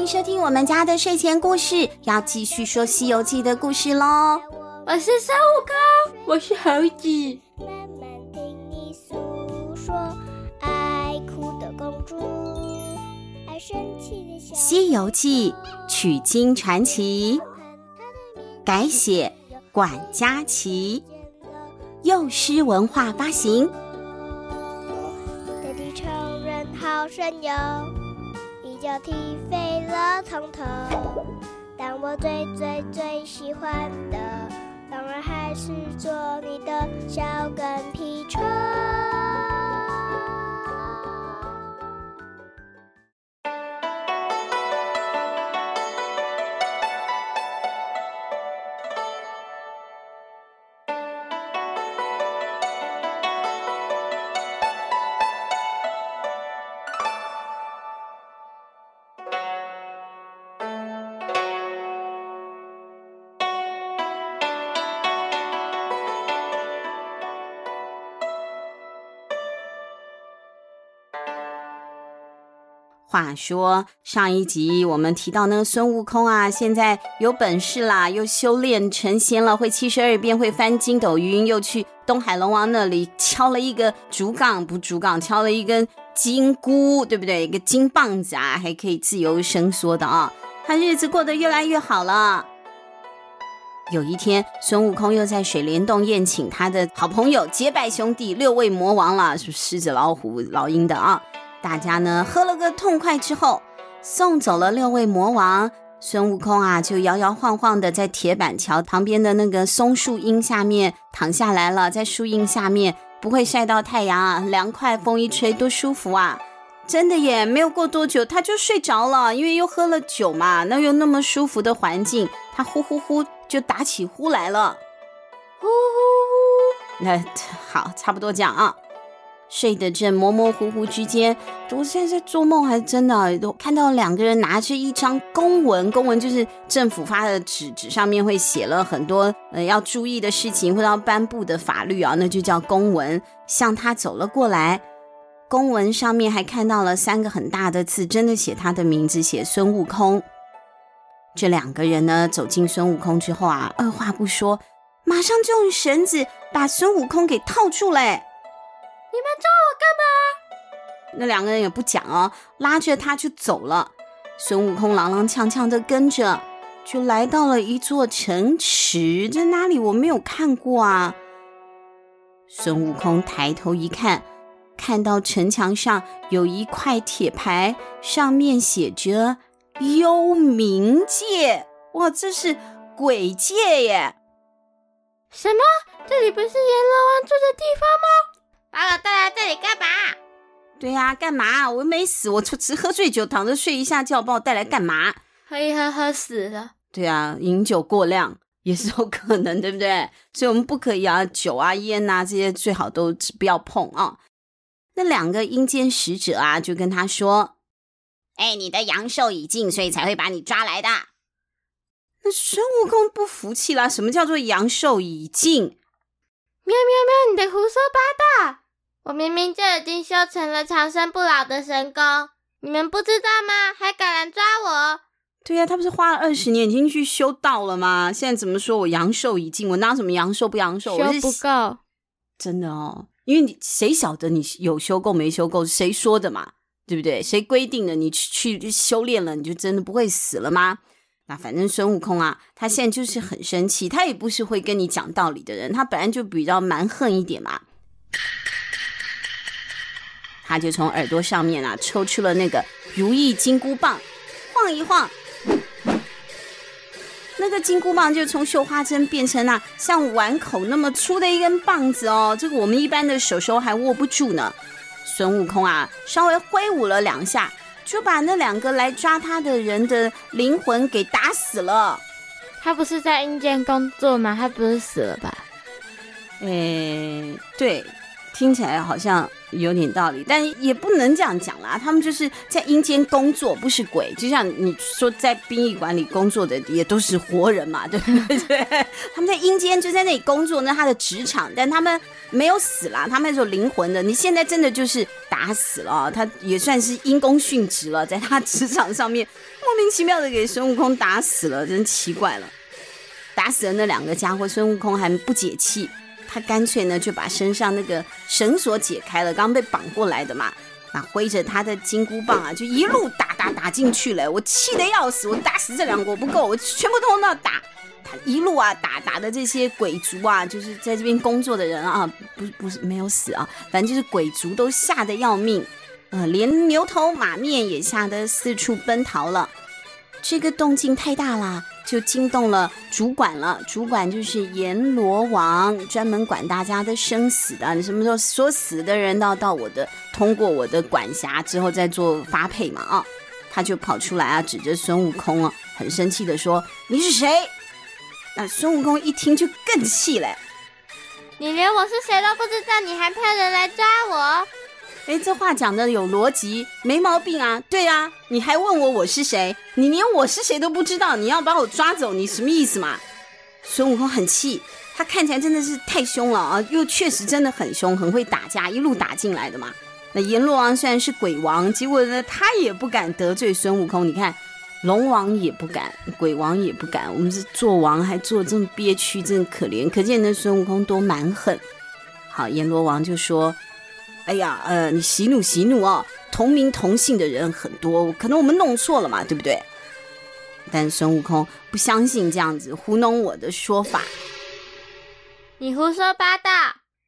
欢迎收听我们家的睡前故事，要继续说《西游记》的故事喽。我是孙悟空，我是猴子。慢慢听你诉说，爱哭的公主，爱生气的小。《西游记》取经传奇，改写管家琪，幼师文化发行。大地超人好神游，脚踢飞了从头。但我最最最喜欢的，当然还是做你的小跟屁虫。话说上一集我们提到那个孙悟空啊，现在有本事啦，又修炼成仙了，会七十二变，会翻筋斗云，又去东海龙王那里敲了一个竹杠，不竹杠，敲了一根金箍，对不对？一个金棒子啊，还可以自由伸缩的啊，他日子过得越来越好了。有一天，孙悟空又在水帘洞宴请他的好朋友结拜兄弟六位魔王了，是狮子、老虎、老鹰的啊。大家呢喝了个痛快之后，送走了六位魔王，孙悟空啊就摇摇晃晃的在铁板桥旁边的那个松树荫下面躺下来了，在树荫下面不会晒到太阳啊，凉快，风一吹多舒服啊！真的耶，没有过多久他就睡着了，因为又喝了酒嘛，那又那么舒服的环境，他呼呼呼就打起呼来了，呼呼呼，那好，差不多这样啊。睡得正模模糊糊之间，我现在在做梦还是真的？都看到两个人拿着一张公文，公文就是政府发的纸，纸上面会写了很多呃要注意的事情或者要颁布的法律啊，那就叫公文。向他走了过来，公文上面还看到了三个很大的字，真的写他的名字，写孙悟空。这两个人呢，走进孙悟空之后啊，二话不说，马上就用绳子把孙悟空给套住嘞。你们抓我干嘛？那两个人也不讲哦，拉着他就走了。孙悟空踉踉跄跄的跟着，就来到了一座城池。在哪里？我没有看过啊。孙悟空抬头一看，看到城墙上有一块铁牌，上面写着“幽冥界”。哇，这是鬼界耶！什么？这里不是阎罗王住的地方吗？把我带来这里干嘛？对呀、啊，干嘛？我又没死，我就只喝醉酒，躺着睡一下觉，把我带来干嘛？喝一喝喝死了。对啊，饮酒过量也是有可能，对不对？所以我们不可以啊，酒啊、烟啊这些最好都不要碰啊。那两个阴间使者啊，就跟他说：“哎，你的阳寿已尽，所以才会把你抓来的。”那孙悟空不服气啦，什么叫做阳寿已尽？喵喵喵！你的胡说八道！我明明就已经修成了长生不老的神功，你们不知道吗？还敢来抓我？对呀、啊，他不是花了二十年已经去修道了吗？现在怎么说我阳寿已尽？我哪有什么阳寿不阳寿？修不够，真的哦。因为你谁晓得你有修够没修够？谁说的嘛？对不对？谁规定的？你去去修炼了，你就真的不会死了吗？那反正孙悟空啊，他现在就是很生气，他也不是会跟你讲道理的人，他本来就比较蛮横一点嘛。他就从耳朵上面啊抽出了那个如意金箍棒，晃一晃，那个金箍棒就从绣花针变成那像碗口那么粗的一根棒子哦，这个我们一般的手手还握不住呢。孙悟空啊，稍微挥舞了两下。就把那两个来抓他的人的灵魂给打死了。他不是在阴间工作吗？他不是死了吧？诶，对，听起来好像有点道理，但也不能这样讲啦。他们就是在阴间工作，不是鬼。就像你说，在殡仪馆里工作的也都是活人嘛，对不对？他们在阴间就在那里工作，那他的职场，但他们没有死啦，他们是有灵魂的。你现在真的就是打死了，他也算是因公殉职了，在他职场上面莫名其妙的给孙悟空打死了，真奇怪了。打死了那两个家伙，孙悟空还不解气。他干脆呢就把身上那个绳索解开了，刚被绑过来的嘛，啊挥着他的金箍棒啊，就一路打打打进去了。我气得要死，我打死这两个我不够，我全部通通都要打。他一路啊打打的这些鬼族啊，就是在这边工作的人啊，不不是没有死啊，反正就是鬼族都吓得要命，呃，连牛头马面也吓得四处奔逃了。这个动静太大了。就惊动了主管了，主管就是阎罗王，专门管大家的生死的。你什么时候说死的人到到我的，通过我的管辖之后再做发配嘛？啊，他就跑出来啊，指着孙悟空啊，很生气的说：“你是谁？”那孙悟空一听就更气了，你连我是谁都不知道，你还派人来抓我？哎，这话讲的有逻辑，没毛病啊。对啊，你还问我我是谁？你连我是谁都不知道，你要把我抓走，你什么意思嘛？孙悟空很气，他看起来真的是太凶了啊，又确实真的很凶，很会打架，一路打进来的嘛。那阎罗王虽然是鬼王，结果呢，他也不敢得罪孙悟空。你看，龙王也不敢，鬼王也不敢，我们是做王还做这么憋屈，真可怜。可见那孙悟空多蛮横。好，阎罗王就说。哎呀，呃，你息怒息怒啊！同名同姓的人很多，可能我们弄错了嘛，对不对？但孙悟空不相信这样子糊弄我的说法。你胡说八道！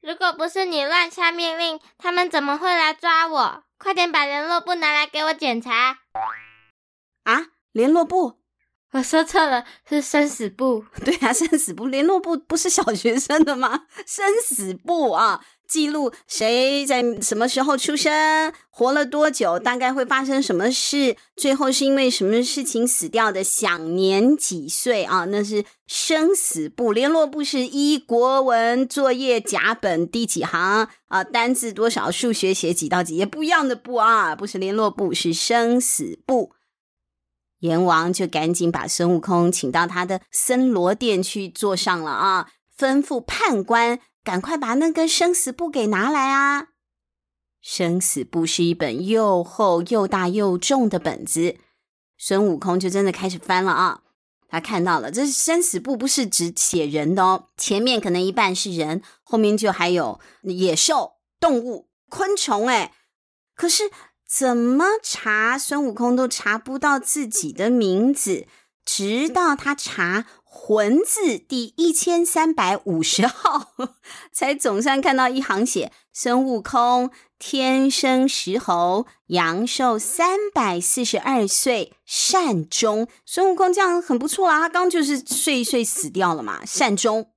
如果不是你乱下命令，他们怎么会来抓我？快点把联络簿拿来给我检查。啊，联络簿？我说错了，是生死簿。对啊，生死簿，联络簿不是小学生的吗？生死簿啊。记录谁在什么时候出生，活了多久，大概会发生什么事，最后是因为什么事情死掉的，享年几岁啊？那是生死簿。联络簿是一国文作业甲本第几行啊？单字多少？数学写几到几页？不一样的簿啊，不是联络簿，是生死簿。阎王就赶紧把孙悟空请到他的森罗殿去坐上了啊，吩咐判官。赶快把那根生死簿给拿来啊！生死簿是一本又厚又大又重的本子，孙悟空就真的开始翻了啊！他看到了，这是生死簿，不是只写人的哦，前面可能一半是人，后面就还有野兽、动物、昆虫，哎，可是怎么查孙悟空都查不到自己的名字，直到他查。魂字第一千三百五十 号，才总算看到一行写：孙悟空天生石猴，阳寿三百四十二岁，善终。孙悟空这样很不错啊，他刚就是睡一睡死掉了嘛，善终。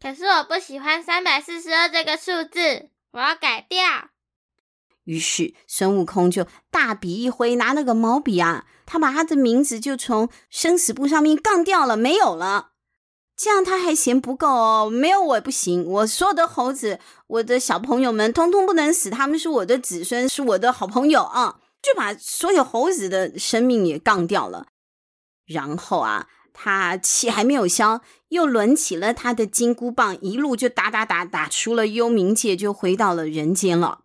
可是我不喜欢三百四十二这个数字，我要改掉。于是孙悟空就大笔一挥，拿那个毛笔啊，他把他的名字就从生死簿上面杠掉了，没有了。这样他还嫌不够哦，没有我不行，我所有的猴子，我的小朋友们，通通不能死，他们是我的子孙，是我的好朋友啊，就把所有猴子的生命也杠掉了。然后啊，他气还没有消，又抡起了他的金箍棒，一路就打打打打出了幽冥界，就回到了人间了。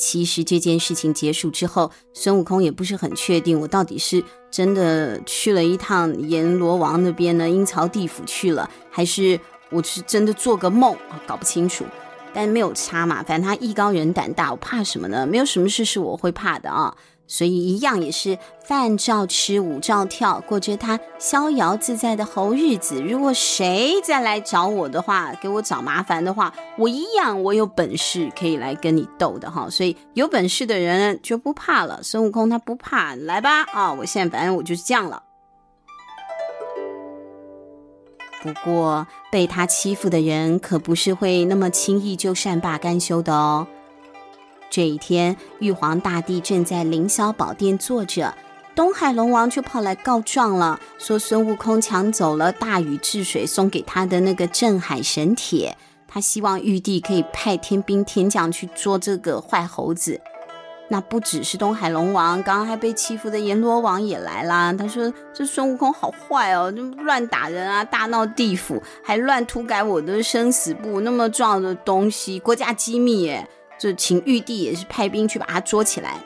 其实这件事情结束之后，孙悟空也不是很确定，我到底是真的去了一趟阎罗王那边呢，阴曹地府去了，还是我是真的做个梦？搞不清楚。但没有差嘛，反正他艺高人胆大，我怕什么呢？没有什么事是我会怕的啊。所以一样也是饭照吃，舞照跳，过着他逍遥自在的猴日子。如果谁再来找我的话，给我找麻烦的话，我一样我有本事可以来跟你斗的哈。所以有本事的人就不怕了。孙悟空他不怕，来吧啊！我现在反正我就是这样了。不过被他欺负的人可不是会那么轻易就善罢甘休的哦。这一天，玉皇大帝正在凌霄宝殿坐着，东海龙王就跑来告状了，说孙悟空抢走了大禹治水送给他的那个镇海神铁，他希望玉帝可以派天兵天将去捉这个坏猴子。那不只是东海龙王，刚刚还被欺负的阎罗王也来啦。他说：“这孙悟空好坏哦，就乱打人啊，大闹地府，还乱涂改我的生死簿，那么重要的东西，国家机密耶。”就请玉帝也是派兵去把他捉起来，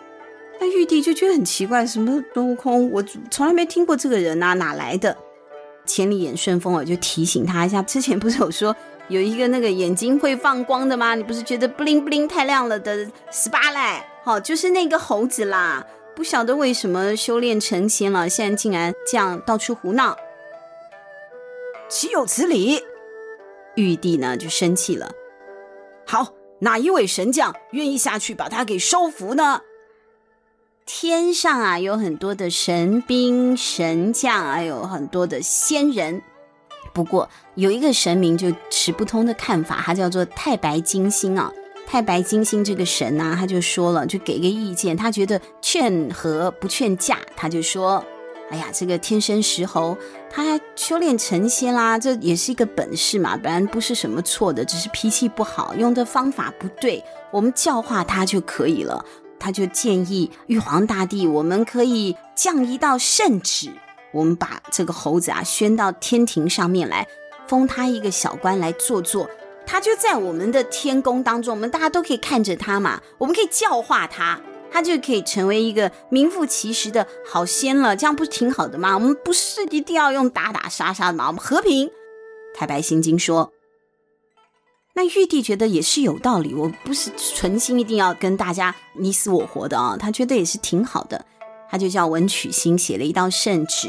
那玉帝就觉得很奇怪，什么孙悟空，我从来没听过这个人啊，哪来的？千里眼顺风耳就提醒他一下，之前不是有说有一个那个眼睛会放光的吗？你不是觉得布灵布灵太亮了的十八赖？好，就是那个猴子啦，不晓得为什么修炼成仙了，现在竟然这样到处胡闹，岂有此理！玉帝呢就生气了，好。哪一位神将愿意下去把他给收服呢？天上啊有很多的神兵神将，还有很多的仙人。不过有一个神明就持不通的看法，他叫做太白金星啊。太白金星这个神呢、他就说了，就给个意见，他觉得劝和不劝嫁，他就说。哎呀，这个天生石猴，他修炼成仙啦，这也是一个本事嘛，本来不是什么错的，只是脾气不好，用的方法不对，我们教化他就可以了。他就建议玉皇大帝，我们可以降一道圣旨，我们把这个猴子啊宣到天庭上面来，封他一个小官来做做，他就在我们的天宫当中，我们大家都可以看着他嘛，我们可以教化他。他就可以成为一个名副其实的好仙了，这样不是挺好的吗？我们不是一定要用打打杀杀的吗？我们和平。太白心经说，那玉帝觉得也是有道理，我不是存心一定要跟大家你死我活的啊，他觉得也是挺好的，他就叫文曲星写了一道圣旨，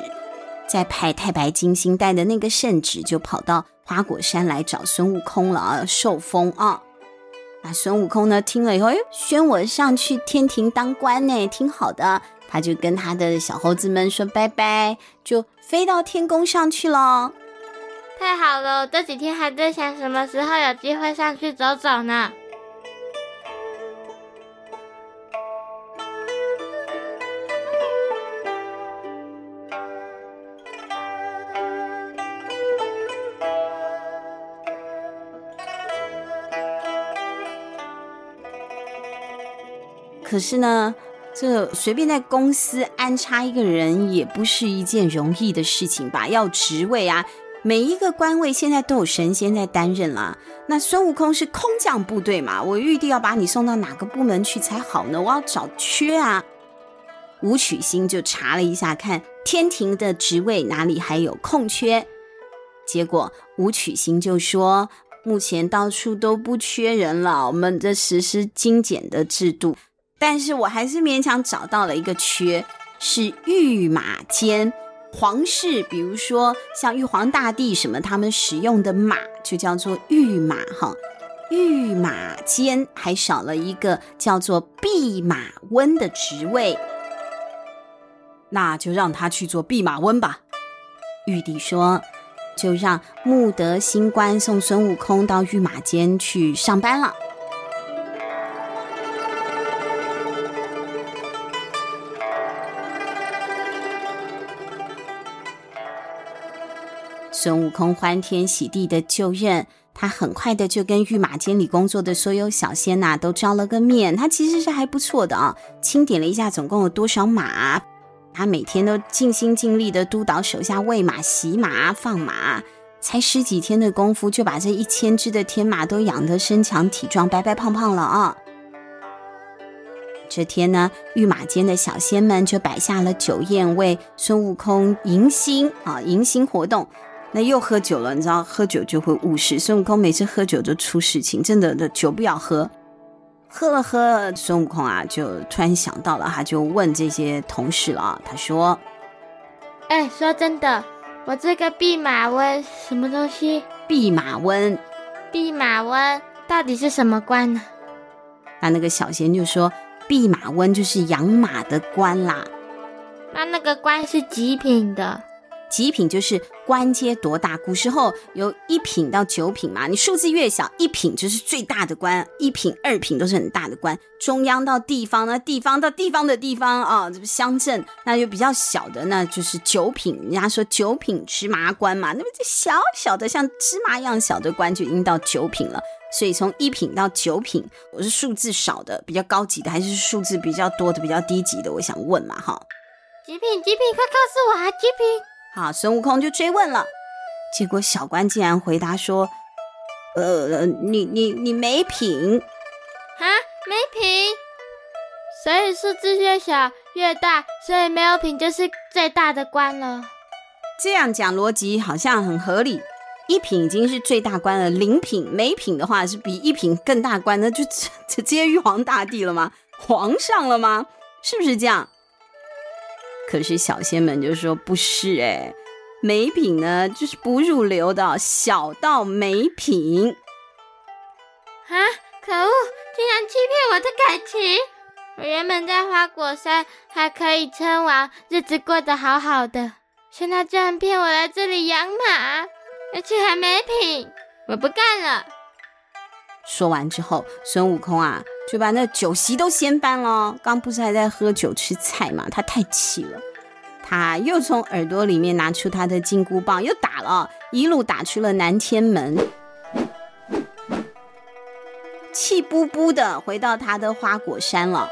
再派太白金星带的那个圣旨就跑到花果山来找孙悟空了啊，受封啊。那孙悟空呢？听了以后，哎，宣我上去天庭当官呢，挺好的。他就跟他的小猴子们说拜拜，就飞到天宫上去了。太好了，我这几天还在想什么时候有机会上去走走呢。可是呢，这随便在公司安插一个人也不是一件容易的事情吧？要职位啊，每一个官位现在都有神仙在担任了。那孙悟空是空降部队嘛？我玉帝要把你送到哪个部门去才好呢？我要找缺啊。武曲星就查了一下，看天庭的职位哪里还有空缺。结果武曲星就说，目前到处都不缺人了，我们这实施精简的制度。但是我还是勉强找到了一个缺，是御马监。皇室，比如说像玉皇大帝什么，他们使用的马就叫做御马哈。御马监还少了一个叫做弼马温的职位，那就让他去做弼马温吧。玉帝说，就让木德星官送孙悟空到御马监去上班了。孙悟空欢天喜地的就任，他很快的就跟御马监里工作的所有小仙呐、都照了个面。他其实是还不错的啊，清点了一下总共有多少马，他每天都尽心尽力的督导手下喂马、洗马、放马，才十几天的功夫就把这一千只的天马都养得身强体壮、白白胖胖了啊。这天呢，御马监的小仙们就摆下了酒宴，为孙悟空迎新啊，迎新活动。那又喝酒了，你知道喝酒就会误事。孙悟空每次喝酒都出事情，真的的酒不要喝。喝了喝了，孙悟空啊，就突然想到了，他就问这些同事了，他说：“哎，说真的，我这个弼马温什么东西？弼马温，弼马温到底是什么官呢？”那那个小仙就说：“弼马温就是养马的官啦。”那那个官是极品的。极品就是官阶多大，古时候有一品到九品嘛，你数字越小，一品就是最大的官，一品、二品都是很大的官。中央到地方呢，地方到地方的地方啊，这不乡镇，那就比较小的，那就是九品。人家说九品芝麻官嘛，那么这小小的像芝麻一样小的官就已经到九品了。所以从一品到九品，我是数字少的比较高级的，还是数字比较多的比较低级的？我想问嘛，哈。极品，极品，快告诉我啊！极品。好，孙悟空就追问了，结果小官竟然回答说：“呃，你你你没品啊，没品。所以数字越小越大，所以没有品就是最大的官了。这样讲逻辑好像很合理。一品已经是最大官了，零品没品的话是比一品更大官，那就 直接玉皇大帝了吗？皇上了吗？是不是这样？”可是小仙们就说不是哎，没品呢，就是不入流的，小到没品。啊！可恶，竟然欺骗我的感情！我原本在花果山还可以称王，日子过得好好的，现在居然骗我来这里养马，而且还没品，我不干了。说完之后，孙悟空啊。就把那酒席都掀翻了。刚不是还在喝酒吃菜吗？他太气了，他又从耳朵里面拿出他的金箍棒，又打了，一路打出了南天门，气呼呼的回到他的花果山了。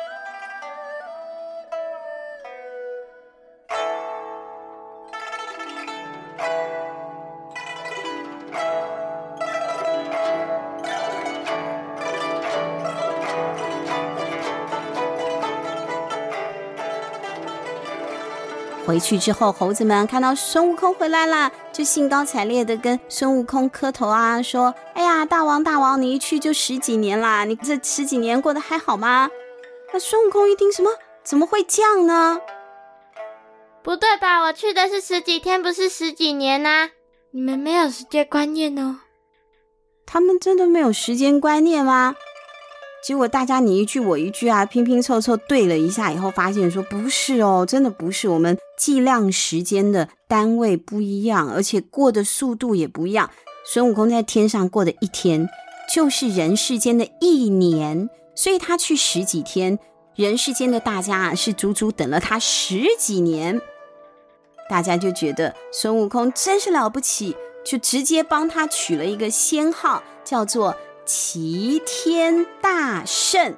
回去之后，猴子们看到孙悟空回来了，就兴高采烈的跟孙悟空磕头啊，说：“哎呀，大王大王，你一去就十几年啦，你这十几年过得还好吗？”那孙悟空一听，什么？怎么会这样呢？不对吧？我去的是十几天，不是十几年呐、啊！你们没有时间观念哦。他们真的没有时间观念吗？结果大家你一句我一句啊，拼拼凑凑对了一下以后，发现说不是哦，真的不是。我们计量时间的单位不一样，而且过的速度也不一样。孙悟空在天上过的一天，就是人世间的一年，所以他去十几天，人世间的大家啊是足足等了他十几年。大家就觉得孙悟空真是了不起，就直接帮他取了一个仙号，叫做。齐天大圣，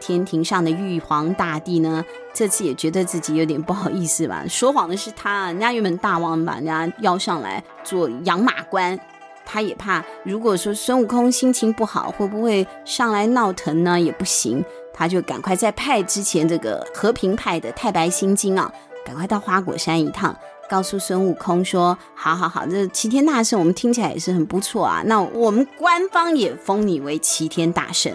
天庭上的玉皇大帝呢，这次也觉得自己有点不好意思吧？说谎的是他，人家原本大王把人家邀上来做养马官，他也怕，如果说孙悟空心情不好，会不会上来闹腾呢？也不行，他就赶快再派之前这个和平派的太白心经啊，赶快到花果山一趟。告诉孙悟空说：“好好好，这齐天大圣我们听起来也是很不错啊。那我们官方也封你为齐天大圣，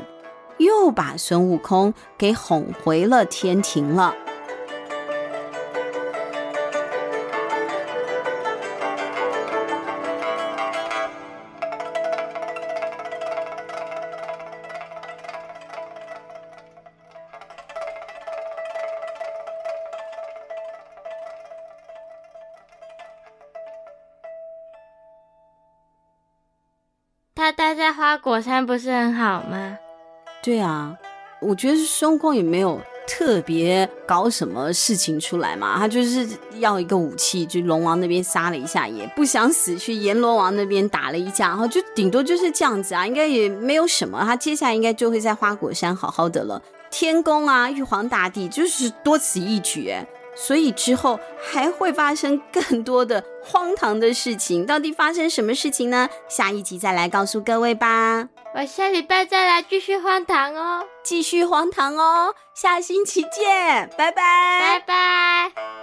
又把孙悟空给哄回了天庭了。”花果山不是很好吗？对啊，我觉得孙悟空也没有特别搞什么事情出来嘛，他就是要一个武器，就龙王那边杀了一下，也不想死，去阎罗王那边打了一架，然后就顶多就是这样子啊，应该也没有什么，他接下来应该就会在花果山好好的了。天宫啊，玉皇大帝就是多此一举。所以之后还会发生更多的荒唐的事情，到底发生什么事情呢？下一集再来告诉各位吧。我下礼拜再来继续荒唐哦，继续荒唐哦，下星期见，拜拜，拜拜。